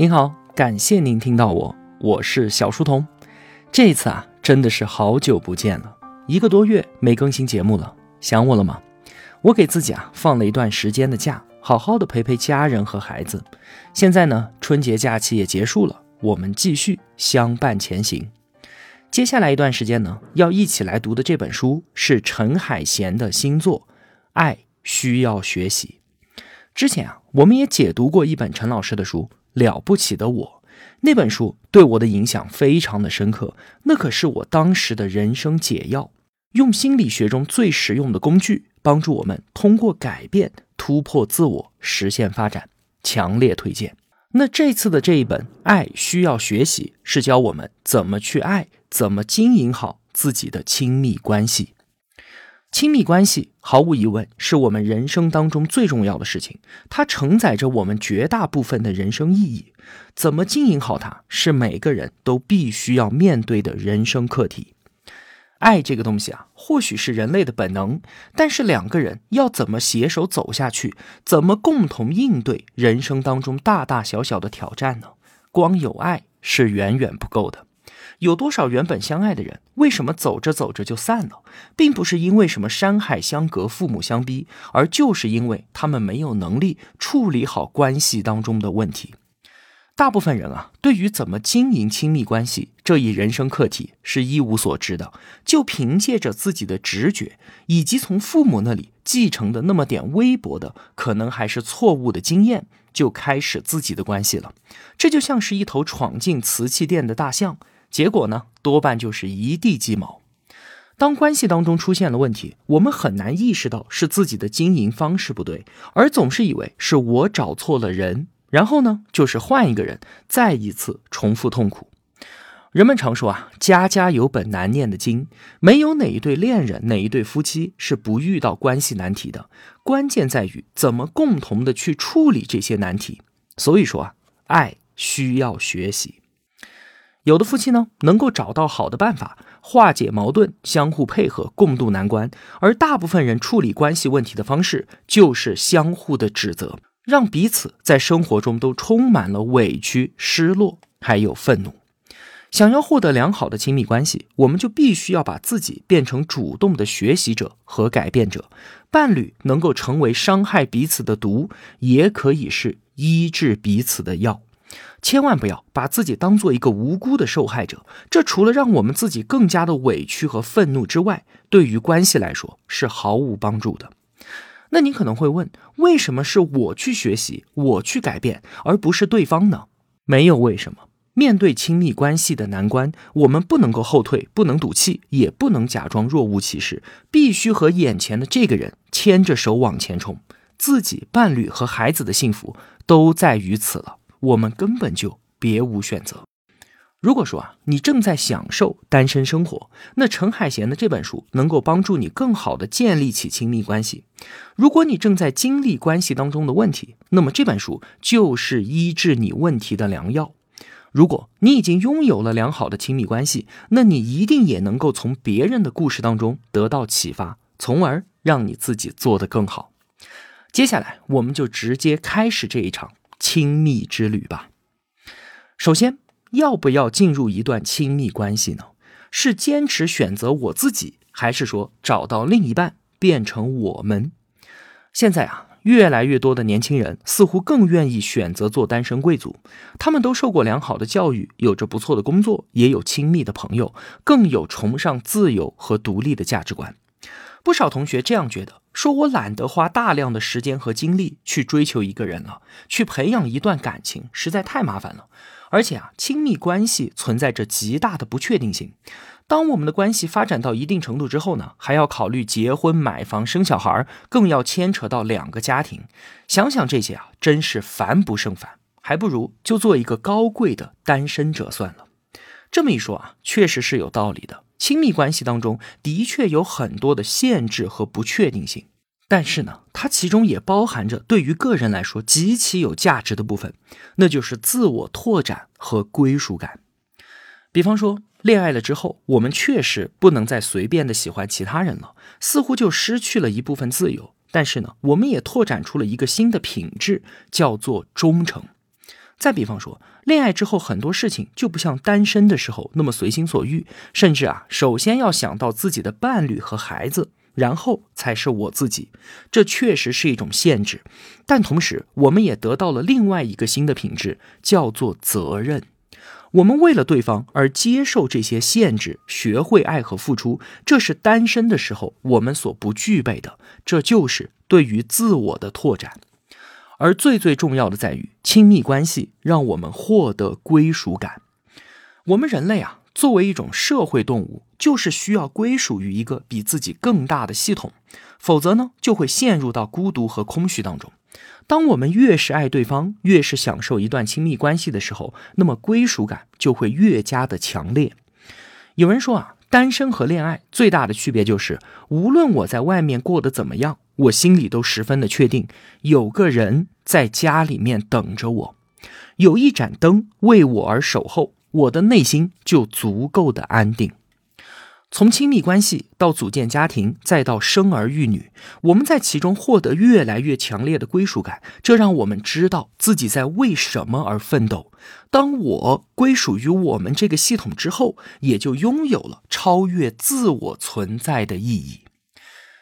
您好，感谢您听到我，我是小书童。这次啊，真的是好久不见了，一个多月没更新节目了，想我了吗？我给自己啊放了一段时间的假，好好的陪陪家人和孩子。现在呢，春节假期也结束了，我们继续相伴前行。接下来一段时间呢，要一起来读的这本书是陈海贤的新作《爱需要学习》。之前啊，我们也解读过一本陈老师的书。了不起的我，那本书对我的影响非常的深刻，那可是我当时的人生解药，用心理学中最实用的工具，帮助我们通过改变突破自我，实现发展，强烈推荐。那这次的这一本《爱需要学习》，是教我们怎么去爱，怎么经营好自己的亲密关系。亲密关系毫无疑问是我们人生当中最重要的事情，它承载着我们绝大部分的人生意义。怎么经营好它，是每个人都必须要面对的人生课题。爱这个东西啊，或许是人类的本能，但是两个人要怎么携手走下去，怎么共同应对人生当中大大小小的挑战呢？光有爱是远远不够的。有多少原本相爱的人，为什么走着走着就散了？并不是因为什么山海相隔、父母相逼，而就是因为他们没有能力处理好关系当中的问题。大部分人啊，对于怎么经营亲密关系这一人生课题是一无所知的，就凭借着自己的直觉，以及从父母那里继承的那么点微薄的，可能还是错误的经验，就开始自己的关系了。这就像是一头闯进瓷器店的大象。结果呢，多半就是一地鸡毛。当关系当中出现了问题，我们很难意识到是自己的经营方式不对，而总是以为是我找错了人，然后呢，就是换一个人，再一次重复痛苦。人们常说啊，家家有本难念的经，没有哪一对恋人、哪一对夫妻是不遇到关系难题的，关键在于怎么共同的去处理这些难题。所以说啊，爱需要学习。有的夫妻呢，能够找到好的办法化解矛盾，相互配合，共度难关；而大部分人处理关系问题的方式，就是相互的指责，让彼此在生活中都充满了委屈、失落，还有愤怒。想要获得良好的亲密关系，我们就必须要把自己变成主动的学习者和改变者，伴侣能够成为伤害彼此的毒，也可以是医治彼此的药。千万不要把自己当做一个无辜的受害者，这除了让我们自己更加的委屈和愤怒之外，对于关系来说是毫无帮助的。那你可能会问，为什么是我去学习，我去改变，而不是对方呢？没有为什么。面对亲密关系的难关，我们不能够后退，不能赌气，也不能假装若无其事，必须和眼前的这个人牵着手往前冲。自己、伴侣和孩子的幸福都在于此了。我们根本就别无选择。如果说啊，你正在享受单身生活，那陈海贤的这本书能够帮助你更好的建立起亲密关系。如果你正在经历关系当中的问题，那么这本书就是医治你问题的良药。如果你已经拥有了良好的亲密关系，那你一定也能够从别人的故事当中得到启发，从而让你自己做得更好。接下来，我们就直接开始这一场。亲密之旅吧。首先，要不要进入一段亲密关系呢？是坚持选择我自己，还是说找到另一半变成我们？现在啊，越来越多的年轻人似乎更愿意选择做单身贵族。他们都受过良好的教育，有着不错的工作，也有亲密的朋友，更有崇尚自由和独立的价值观。不少同学这样觉得。说我懒得花大量的时间和精力去追求一个人了，去培养一段感情，实在太麻烦了。而且啊，亲密关系存在着极大的不确定性。当我们的关系发展到一定程度之后呢，还要考虑结婚、买房、生小孩，更要牵扯到两个家庭。想想这些啊，真是烦不胜烦。还不如就做一个高贵的单身者算了。这么一说啊，确实是有道理的。亲密关系当中的确有很多的限制和不确定性，但是呢，它其中也包含着对于个人来说极其有价值的部分，那就是自我拓展和归属感。比方说，恋爱了之后，我们确实不能再随便的喜欢其他人了，似乎就失去了一部分自由。但是呢，我们也拓展出了一个新的品质，叫做忠诚。再比方说，恋爱之后很多事情就不像单身的时候那么随心所欲，甚至啊，首先要想到自己的伴侣和孩子，然后才是我自己。这确实是一种限制，但同时我们也得到了另外一个新的品质，叫做责任。我们为了对方而接受这些限制，学会爱和付出，这是单身的时候我们所不具备的。这就是对于自我的拓展。而最最重要的在于，亲密关系让我们获得归属感。我们人类啊，作为一种社会动物，就是需要归属于一个比自己更大的系统，否则呢，就会陷入到孤独和空虚当中。当我们越是爱对方，越是享受一段亲密关系的时候，那么归属感就会越加的强烈。有人说啊，单身和恋爱最大的区别就是，无论我在外面过得怎么样。我心里都十分的确定，有个人在家里面等着我，有一盏灯为我而守候，我的内心就足够的安定。从亲密关系到组建家庭，再到生儿育女，我们在其中获得越来越强烈的归属感，这让我们知道自己在为什么而奋斗。当我归属于我们这个系统之后，也就拥有了超越自我存在的意义。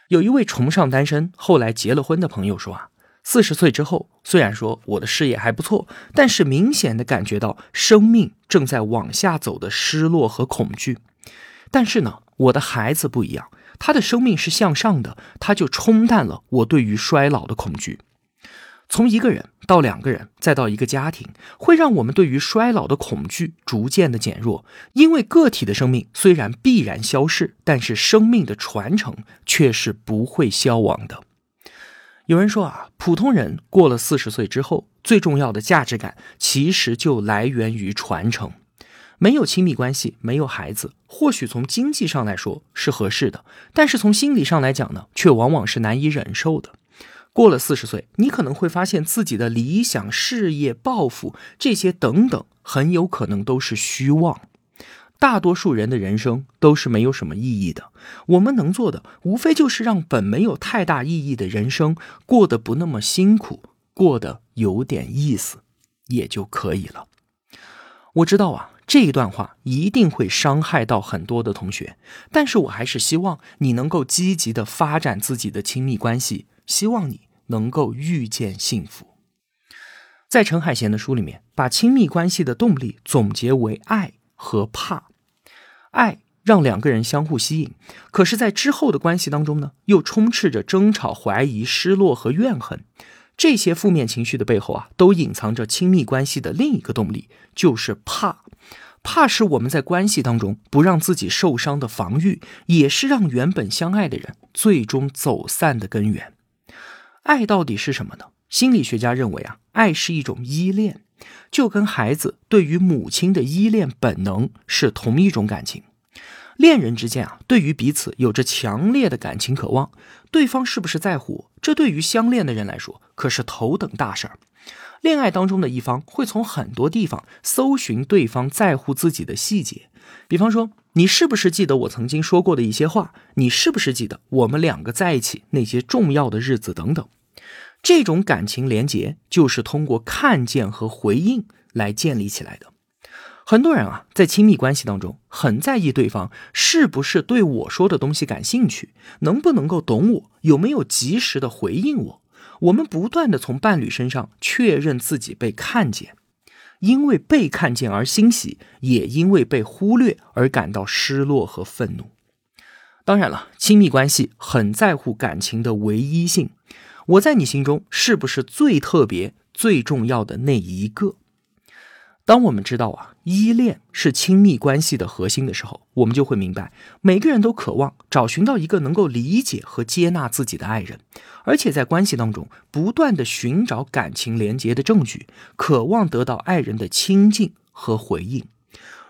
有一位崇尚单身，后来结了婚的朋友说啊，四十岁之后，虽然说我的事业还不错，但是明显的感觉到生命正在往下走的失落和恐惧。但是呢，我的孩子不一样，他的生命是向上的，他就冲淡了我对于衰老的恐惧。从一个人到两个人，再到一个家庭，会让我们对于衰老的恐惧逐渐的减弱。因为个体的生命虽然必然消逝，但是生命的传承却是不会消亡的。有人说啊，普通人过了四十岁之后，最重要的价值感其实就来源于传承。没有亲密关系，没有孩子，或许从经济上来说是合适的，但是从心理上来讲呢，却往往是难以忍受的。过了四十岁，你可能会发现自己的理想、事业、抱负这些等等，很有可能都是虚妄。大多数人的人生都是没有什么意义的。我们能做的，无非就是让本没有太大意义的人生过得不那么辛苦，过得有点意思，也就可以了。我知道啊，这一段话一定会伤害到很多的同学，但是我还是希望你能够积极的发展自己的亲密关系，希望你。能够遇见幸福，在陈海贤的书里面，把亲密关系的动力总结为爱和怕。爱让两个人相互吸引，可是，在之后的关系当中呢，又充斥着争吵、怀疑、失落和怨恨。这些负面情绪的背后啊，都隐藏着亲密关系的另一个动力，就是怕。怕是我们在关系当中不让自己受伤的防御，也是让原本相爱的人最终走散的根源。爱到底是什么呢？心理学家认为啊，爱是一种依恋，就跟孩子对于母亲的依恋本能是同一种感情。恋人之间啊，对于彼此有着强烈的感情渴望，对方是不是在乎，这对于相恋的人来说可是头等大事儿。恋爱当中的一方会从很多地方搜寻对方在乎自己的细节，比方说，你是不是记得我曾经说过的一些话？你是不是记得我们两个在一起那些重要的日子等等？这种感情连结就是通过看见和回应来建立起来的。很多人啊，在亲密关系当中很在意对方是不是对我说的东西感兴趣，能不能够懂我，有没有及时的回应我。我们不断的从伴侣身上确认自己被看见，因为被看见而欣喜，也因为被忽略而感到失落和愤怒。当然了，亲密关系很在乎感情的唯一性。我在你心中是不是最特别、最重要的那一个？当我们知道啊，依恋是亲密关系的核心的时候，我们就会明白，每个人都渴望找寻到一个能够理解和接纳自己的爱人，而且在关系当中不断的寻找感情连接的证据，渴望得到爱人的亲近和回应。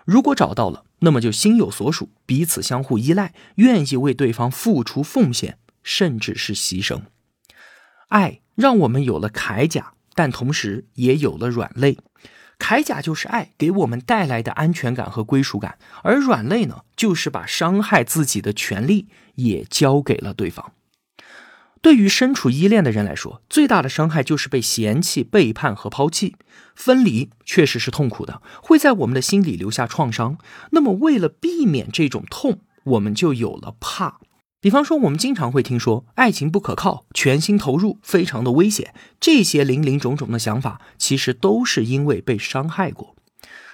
如果找到了，那么就心有所属，彼此相互依赖，愿意为对方付出奉献，甚至是牺牲。爱让我们有了铠甲，但同时也有了软肋。铠甲就是爱给我们带来的安全感和归属感，而软肋呢，就是把伤害自己的权利也交给了对方。对于身处依恋的人来说，最大的伤害就是被嫌弃、背叛和抛弃。分离确实是痛苦的，会在我们的心里留下创伤。那么，为了避免这种痛，我们就有了怕。比方说，我们经常会听说爱情不可靠，全心投入非常的危险。这些林林种种的想法，其实都是因为被伤害过。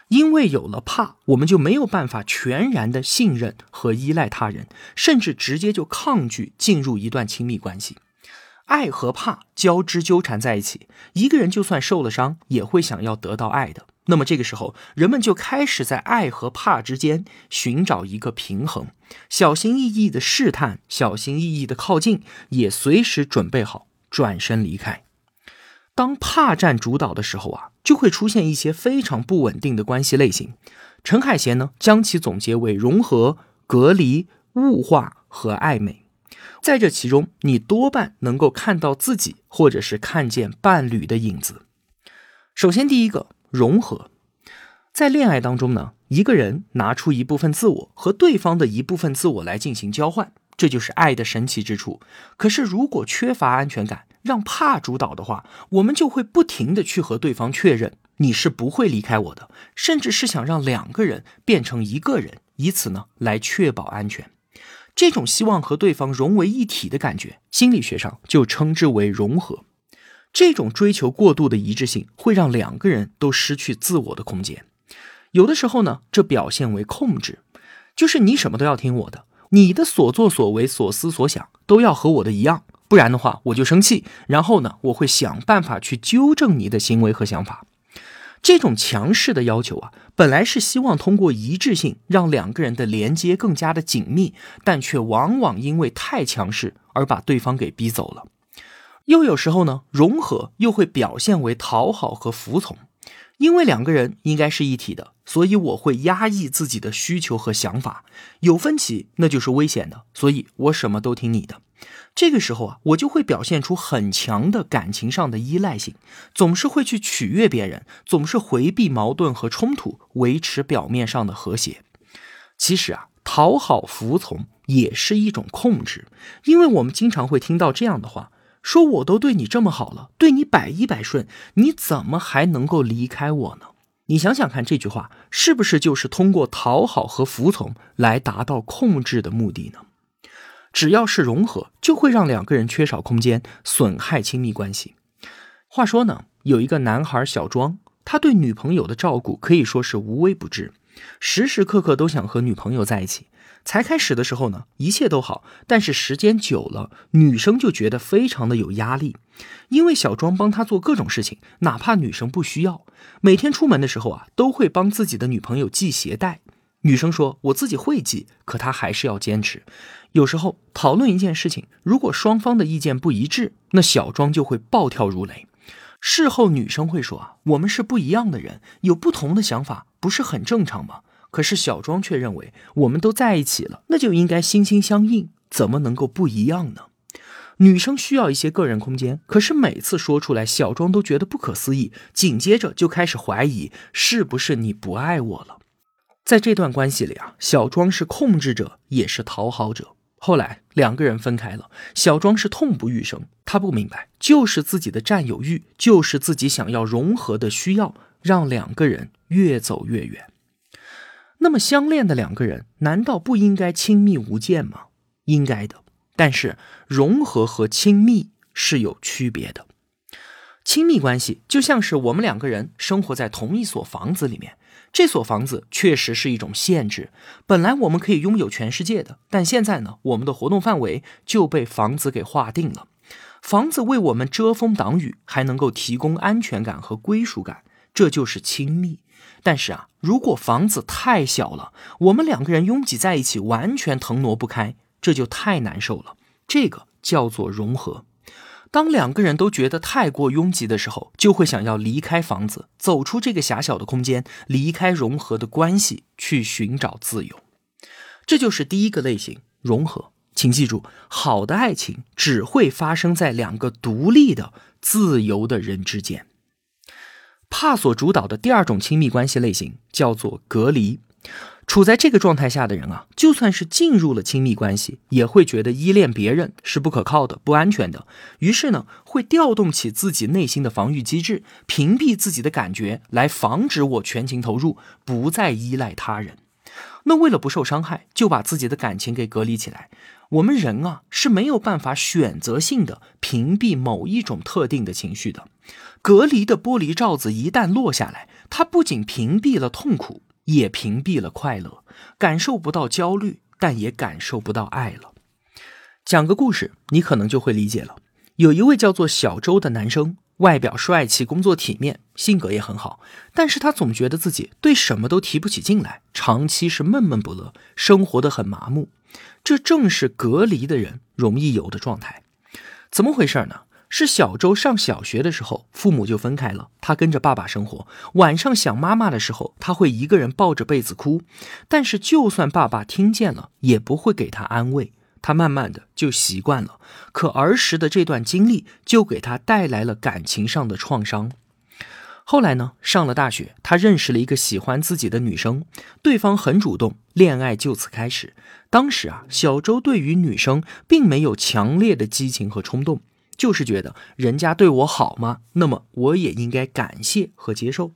因为有了怕，我们就没有办法全然的信任和依赖他人，甚至直接就抗拒进入一段亲密关系。爱和怕交织纠缠在一起，一个人就算受了伤，也会想要得到爱的。那么这个时候，人们就开始在爱和怕之间寻找一个平衡，小心翼翼的试探，小心翼翼的靠近，也随时准备好转身离开。当怕占主导的时候啊，就会出现一些非常不稳定的关系类型。陈海贤呢，将其总结为融合、隔离、物化和暧昧。在这其中，你多半能够看到自己，或者是看见伴侣的影子。首先，第一个融合，在恋爱当中呢，一个人拿出一部分自我和对方的一部分自我来进行交换，这就是爱的神奇之处。可是，如果缺乏安全感，让怕主导的话，我们就会不停的去和对方确认你是不会离开我的，甚至是想让两个人变成一个人，以此呢来确保安全。这种希望和对方融为一体的感觉，心理学上就称之为融合。这种追求过度的一致性，会让两个人都失去自我的空间。有的时候呢，这表现为控制，就是你什么都要听我的，你的所作所为、所思所想都要和我的一样。不然的话，我就生气，然后呢，我会想办法去纠正你的行为和想法。这种强势的要求啊，本来是希望通过一致性让两个人的连接更加的紧密，但却往往因为太强势而把对方给逼走了。又有时候呢，融合又会表现为讨好和服从，因为两个人应该是一体的，所以我会压抑自己的需求和想法。有分歧那就是危险的，所以我什么都听你的。这个时候啊，我就会表现出很强的感情上的依赖性，总是会去取悦别人，总是回避矛盾和冲突，维持表面上的和谐。其实啊，讨好服从也是一种控制，因为我们经常会听到这样的话：说我都对你这么好了，对你百依百顺，你怎么还能够离开我呢？你想想看，这句话是不是就是通过讨好和服从来达到控制的目的呢？只要是融合，就会让两个人缺少空间，损害亲密关系。话说呢，有一个男孩小庄，他对女朋友的照顾可以说是无微不至，时时刻刻都想和女朋友在一起。才开始的时候呢，一切都好，但是时间久了，女生就觉得非常的有压力，因为小庄帮他做各种事情，哪怕女生不需要，每天出门的时候啊，都会帮自己的女朋友系鞋带。女生说：“我自己会系，可她还是要坚持。有时候讨论一件事情，如果双方的意见不一致，那小庄就会暴跳如雷。事后女生会说：‘啊，我们是不一样的人，有不同的想法，不是很正常吗？’可是小庄却认为，我们都在一起了，那就应该心心相印，怎么能够不一样呢？女生需要一些个人空间，可是每次说出来，小庄都觉得不可思议，紧接着就开始怀疑，是不是你不爱我了？”在这段关系里啊，小庄是控制者，也是讨好者。后来两个人分开了，小庄是痛不欲生。他不明白，就是自己的占有欲，就是自己想要融合的需要，让两个人越走越远。那么相恋的两个人，难道不应该亲密无间吗？应该的。但是融合和亲密是有区别的。亲密关系就像是我们两个人生活在同一所房子里面。这所房子确实是一种限制。本来我们可以拥有全世界的，但现在呢，我们的活动范围就被房子给划定了。房子为我们遮风挡雨，还能够提供安全感和归属感，这就是亲密。但是啊，如果房子太小了，我们两个人拥挤在一起，完全腾挪不开，这就太难受了。这个叫做融合。当两个人都觉得太过拥挤的时候，就会想要离开房子，走出这个狭小的空间，离开融合的关系，去寻找自由。这就是第一个类型融合。请记住，好的爱情只会发生在两个独立的、自由的人之间。怕所主导的第二种亲密关系类型叫做隔离。处在这个状态下的人啊，就算是进入了亲密关系，也会觉得依恋别人是不可靠的、不安全的。于是呢，会调动起自己内心的防御机制，屏蔽自己的感觉，来防止我全情投入，不再依赖他人。那为了不受伤害，就把自己的感情给隔离起来。我们人啊是没有办法选择性的屏蔽某一种特定的情绪的。隔离的玻璃罩子一旦落下来，它不仅屏蔽了痛苦。也屏蔽了快乐，感受不到焦虑，但也感受不到爱了。讲个故事，你可能就会理解了。有一位叫做小周的男生，外表帅气，工作体面，性格也很好，但是他总觉得自己对什么都提不起劲来，长期是闷闷不乐，生活的很麻木。这正是隔离的人容易有的状态。怎么回事呢？是小周上小学的时候，父母就分开了。他跟着爸爸生活，晚上想妈妈的时候，他会一个人抱着被子哭。但是，就算爸爸听见了，也不会给他安慰。他慢慢的就习惯了。可儿时的这段经历，就给他带来了感情上的创伤。后来呢，上了大学，他认识了一个喜欢自己的女生，对方很主动，恋爱就此开始。当时啊，小周对于女生并没有强烈的激情和冲动。就是觉得人家对我好吗？那么我也应该感谢和接受。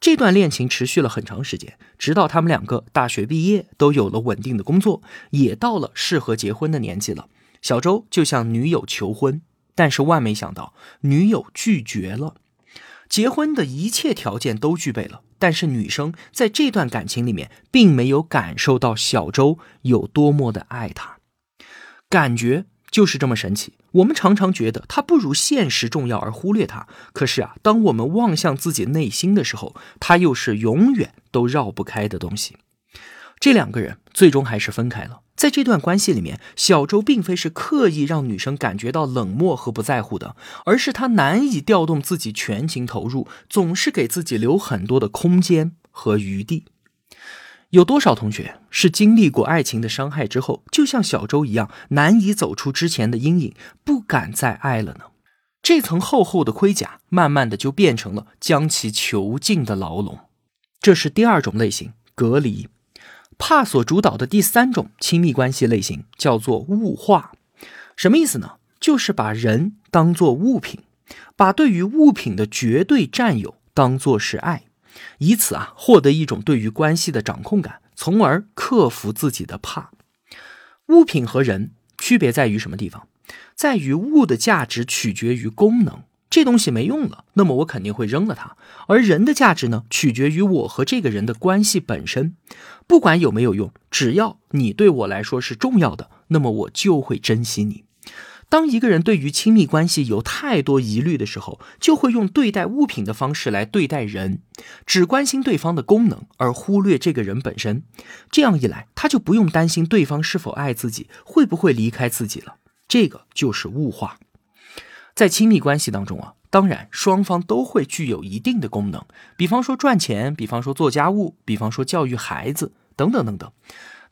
这段恋情持续了很长时间，直到他们两个大学毕业，都有了稳定的工作，也到了适合结婚的年纪了。小周就向女友求婚，但是万没想到，女友拒绝了。结婚的一切条件都具备了，但是女生在这段感情里面，并没有感受到小周有多么的爱她，感觉。就是这么神奇。我们常常觉得它不如现实重要而忽略它，可是啊，当我们望向自己内心的时候，它又是永远都绕不开的东西。这两个人最终还是分开了。在这段关系里面，小周并非是刻意让女生感觉到冷漠和不在乎的，而是他难以调动自己全情投入，总是给自己留很多的空间和余地。有多少同学是经历过爱情的伤害之后，就像小周一样，难以走出之前的阴影，不敢再爱了呢？这层厚厚的盔甲，慢慢的就变成了将其囚禁的牢笼。这是第二种类型，隔离。怕所主导的第三种亲密关系类型叫做物化。什么意思呢？就是把人当做物品，把对于物品的绝对占有当做是爱。以此啊，获得一种对于关系的掌控感，从而克服自己的怕。物品和人区别在于什么地方？在于物的价值取决于功能，这东西没用了，那么我肯定会扔了它；而人的价值呢，取决于我和这个人的关系本身。不管有没有用，只要你对我来说是重要的，那么我就会珍惜你。当一个人对于亲密关系有太多疑虑的时候，就会用对待物品的方式来对待人，只关心对方的功能，而忽略这个人本身。这样一来，他就不用担心对方是否爱自己，会不会离开自己了。这个就是物化。在亲密关系当中啊，当然双方都会具有一定的功能，比方说赚钱，比方说做家务，比方说教育孩子，等等等等。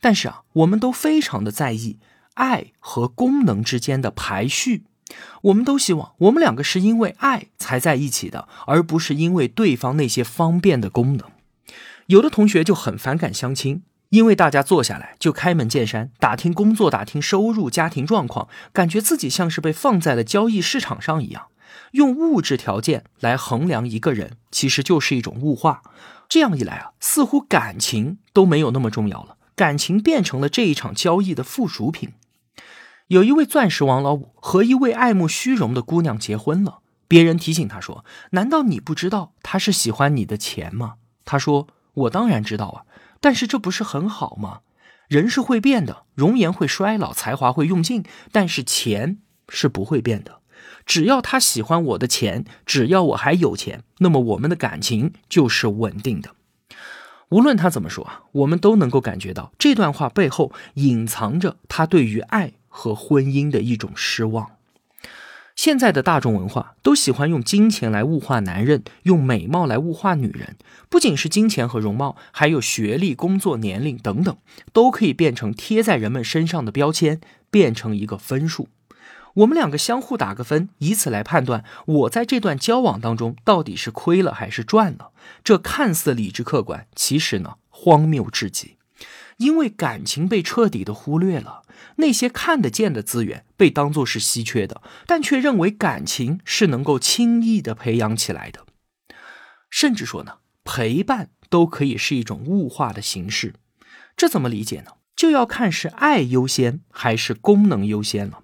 但是啊，我们都非常的在意。爱和功能之间的排序，我们都希望我们两个是因为爱才在一起的，而不是因为对方那些方便的功能。有的同学就很反感相亲，因为大家坐下来就开门见山，打听工作、打听收入、家庭状况，感觉自己像是被放在了交易市场上一样。用物质条件来衡量一个人，其实就是一种物化。这样一来啊，似乎感情都没有那么重要了，感情变成了这一场交易的附属品。有一位钻石王老五和一位爱慕虚荣的姑娘结婚了。别人提醒他说：“难道你不知道他是喜欢你的钱吗？”他说：“我当然知道啊，但是这不是很好吗？人是会变的，容颜会衰老，才华会用尽，但是钱是不会变的。只要他喜欢我的钱，只要我还有钱，那么我们的感情就是稳定的。无论他怎么说啊，我们都能够感觉到这段话背后隐藏着他对于爱。”和婚姻的一种失望。现在的大众文化都喜欢用金钱来物化男人，用美貌来物化女人。不仅是金钱和容貌，还有学历、工作、年龄等等，都可以变成贴在人们身上的标签，变成一个分数。我们两个相互打个分，以此来判断我在这段交往当中到底是亏了还是赚了。这看似理智客观，其实呢荒谬至极。因为感情被彻底的忽略了，那些看得见的资源被当作是稀缺的，但却认为感情是能够轻易的培养起来的，甚至说呢，陪伴都可以是一种物化的形式。这怎么理解呢？就要看是爱优先还是功能优先了。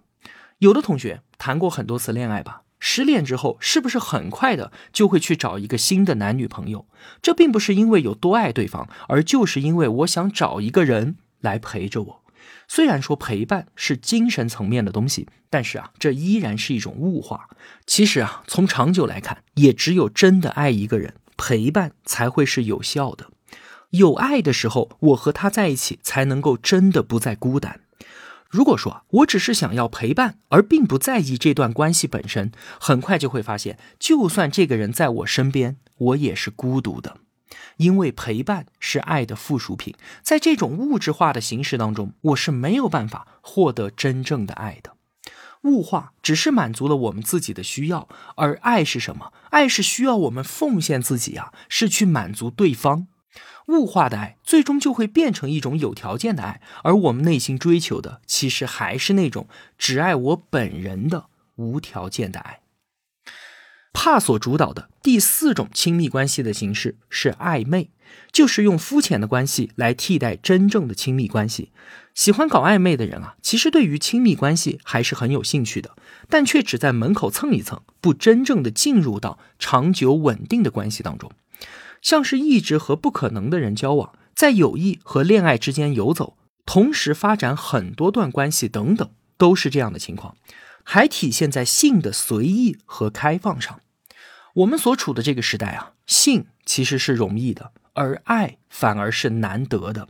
有的同学谈过很多次恋爱吧。失恋之后，是不是很快的就会去找一个新的男女朋友？这并不是因为有多爱对方，而就是因为我想找一个人来陪着我。虽然说陪伴是精神层面的东西，但是啊，这依然是一种物化。其实啊，从长久来看，也只有真的爱一个人，陪伴才会是有效的。有爱的时候，我和他在一起，才能够真的不再孤单。如果说我只是想要陪伴，而并不在意这段关系本身，很快就会发现，就算这个人在我身边，我也是孤独的，因为陪伴是爱的附属品，在这种物质化的形式当中，我是没有办法获得真正的爱的。物化只是满足了我们自己的需要，而爱是什么？爱是需要我们奉献自己啊，是去满足对方。物化的爱最终就会变成一种有条件的爱，而我们内心追求的其实还是那种只爱我本人的无条件的爱。怕所主导的第四种亲密关系的形式是暧昧，就是用肤浅的关系来替代真正的亲密关系。喜欢搞暧昧的人啊，其实对于亲密关系还是很有兴趣的，但却只在门口蹭一蹭，不真正的进入到长久稳定的关系当中。像是一直和不可能的人交往，在友谊和恋爱之间游走，同时发展很多段关系等等，都是这样的情况，还体现在性的随意和开放上。我们所处的这个时代啊，性其实是容易的，而爱反而是难得的。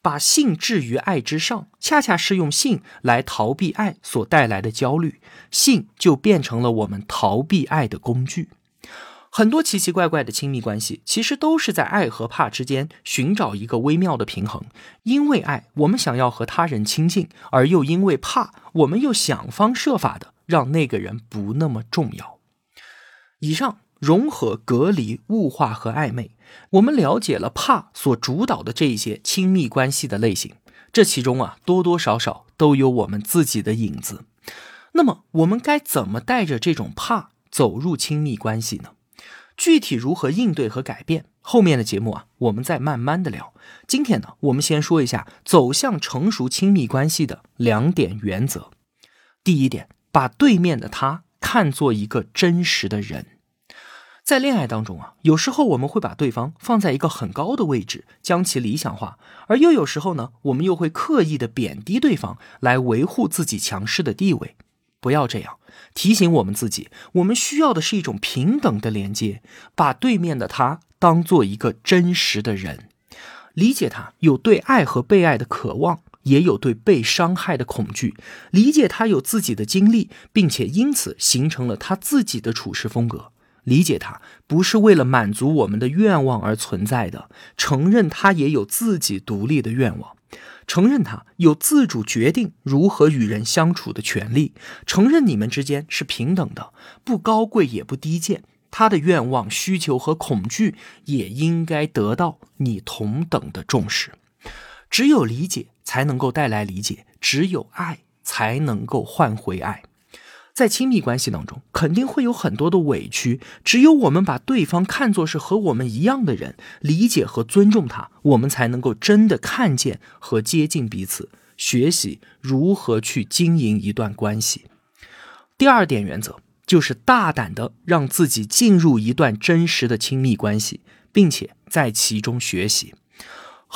把性置于爱之上，恰恰是用性来逃避爱所带来的焦虑，性就变成了我们逃避爱的工具。很多奇奇怪怪的亲密关系，其实都是在爱和怕之间寻找一个微妙的平衡。因为爱，我们想要和他人亲近；而又因为怕，我们又想方设法的让那个人不那么重要。以上融合、隔离、物化和暧昧，我们了解了怕所主导的这一些亲密关系的类型。这其中啊，多多少少都有我们自己的影子。那么，我们该怎么带着这种怕走入亲密关系呢？具体如何应对和改变，后面的节目啊，我们再慢慢的聊。今天呢，我们先说一下走向成熟亲密关系的两点原则。第一点，把对面的他看作一个真实的人。在恋爱当中啊，有时候我们会把对方放在一个很高的位置，将其理想化；而又有时候呢，我们又会刻意的贬低对方，来维护自己强势的地位。不要这样。提醒我们自己，我们需要的是一种平等的连接，把对面的他当做一个真实的人，理解他有对爱和被爱的渴望，也有对被伤害的恐惧，理解他有自己的经历，并且因此形成了他自己的处事风格，理解他不是为了满足我们的愿望而存在的，承认他也有自己独立的愿望。承认他有自主决定如何与人相处的权利，承认你们之间是平等的，不高贵也不低贱。他的愿望、需求和恐惧也应该得到你同等的重视。只有理解才能够带来理解，只有爱才能够换回爱。在亲密关系当中，肯定会有很多的委屈。只有我们把对方看作是和我们一样的人，理解和尊重他，我们才能够真的看见和接近彼此，学习如何去经营一段关系。第二点原则就是大胆的让自己进入一段真实的亲密关系，并且在其中学习。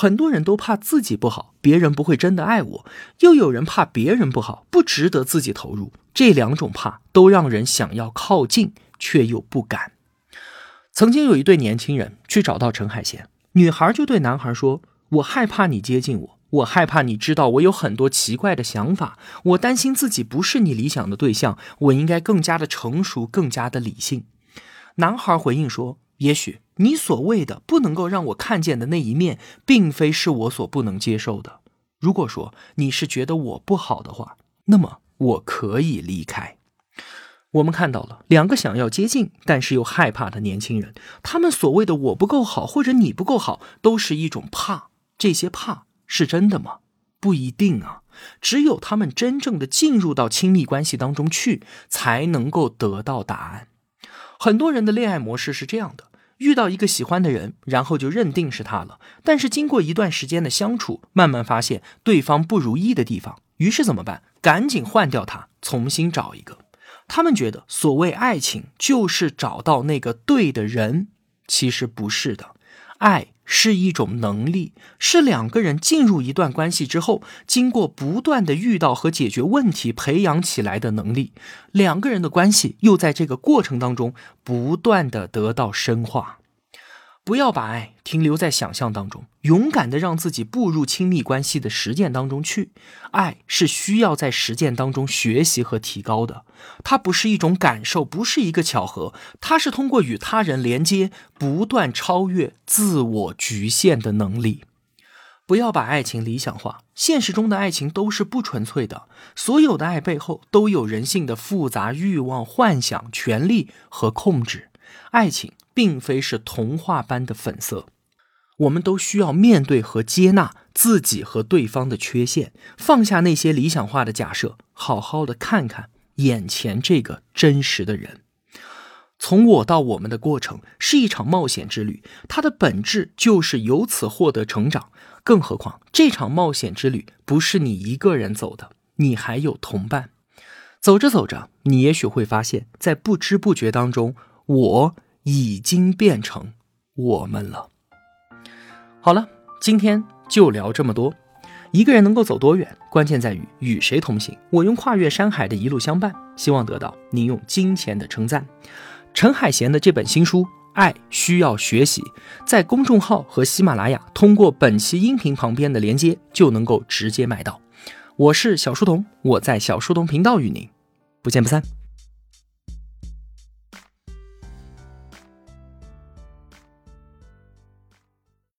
很多人都怕自己不好，别人不会真的爱我；又有人怕别人不好，不值得自己投入。这两种怕都让人想要靠近，却又不敢。曾经有一对年轻人去找到陈海贤，女孩就对男孩说：“我害怕你接近我，我害怕你知道我有很多奇怪的想法，我担心自己不是你理想的对象，我应该更加的成熟，更加的理性。”男孩回应说：“也许。”你所谓的不能够让我看见的那一面，并非是我所不能接受的。如果说你是觉得我不好的话，那么我可以离开。我们看到了两个想要接近，但是又害怕的年轻人，他们所谓的我不够好，或者你不够好，都是一种怕。这些怕是真的吗？不一定啊。只有他们真正的进入到亲密关系当中去，才能够得到答案。很多人的恋爱模式是这样的：遇到一个喜欢的人，然后就认定是他了。但是经过一段时间的相处，慢慢发现对方不如意的地方，于是怎么办？赶紧换掉他，重新找一个。他们觉得所谓爱情就是找到那个对的人，其实不是的。爱是一种能力，是两个人进入一段关系之后，经过不断的遇到和解决问题培养起来的能力。两个人的关系又在这个过程当中不断的得到深化。不要把爱停留在想象当中，勇敢的让自己步入亲密关系的实践当中去。爱是需要在实践当中学习和提高的，它不是一种感受，不是一个巧合，它是通过与他人连接，不断超越自我局限的能力。不要把爱情理想化，现实中的爱情都是不纯粹的，所有的爱背后都有人性的复杂欲望、幻想、权利和控制。爱情。并非是童话般的粉色，我们都需要面对和接纳自己和对方的缺陷，放下那些理想化的假设，好好的看看眼前这个真实的人。从我到我们的过程是一场冒险之旅，它的本质就是由此获得成长。更何况这场冒险之旅不是你一个人走的，你还有同伴。走着走着，你也许会发现，在不知不觉当中，我。已经变成我们了。好了，今天就聊这么多。一个人能够走多远，关键在于与谁同行。我用跨越山海的一路相伴，希望得到您用金钱的称赞。陈海贤的这本新书《爱需要学习》，在公众号和喜马拉雅通过本期音频旁边的连接就能够直接买到。我是小书童，我在小书童频道与您不见不散。